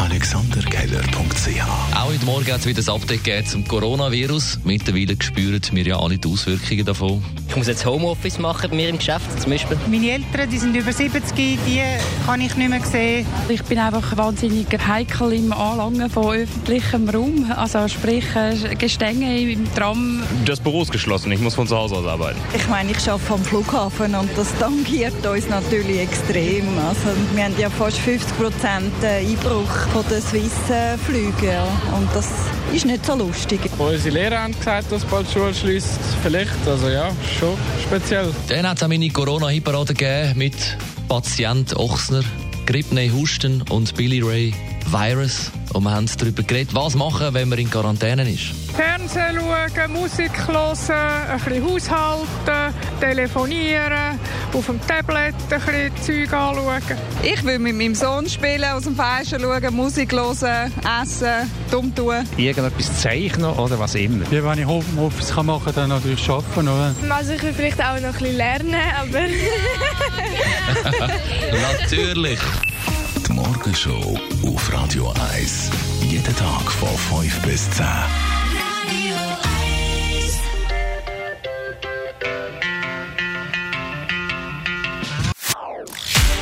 AlexanderKeller.ch Auch heute Morgen hat es wieder ein Update gegeben zum Coronavirus. Mittlerweile spüren wir ja alle die Auswirkungen davon. Ich muss jetzt Homeoffice machen bei mir im Geschäft zum Beispiel. Meine Eltern, die sind über 70, die kann ich nicht mehr sehen. Ich bin einfach wahnsinnig heikel im Anlangen von öffentlichem Raum, also sprich äh, Gestänge im Tram. Das Büro ist geschlossen, ich muss von zu Hause aus arbeiten. Ich meine, ich arbeite am Flughafen und das tangiert uns natürlich extrem. Also wir haben ja fast 50 Prozent Einbruch von den Swiss-Flügen und das ist nicht so lustig. Unsere Lehrer haben gesagt, dass bald die Schule schließt. Vielleicht, also ja, schon speziell. Dann hat es auch meine Corona-Hitparade gegeben mit Patient Ochsner, Gripney Husten und Billy Ray Virus. Und wir haben darüber geredet, was machen, wenn man in Quarantäne ist. Fernsehen schauen, Musik hören, ein bisschen haushalten, telefonieren, auf dem Tablet ein bisschen Zeug anschauen. Ich will mit meinem Sohn spielen, aus dem Fenster schauen, Musik hören, essen, dumm tun. Irgendetwas zeichnen oder was immer. Ja, wenn ich Homeoffice machen kann, dann natürlich arbeiten. Oder? Also ich will vielleicht auch noch ein bisschen lernen, aber... Natürlich. Die Morgenshow auf Radio 1. Jeden Tag von 5 bis 10.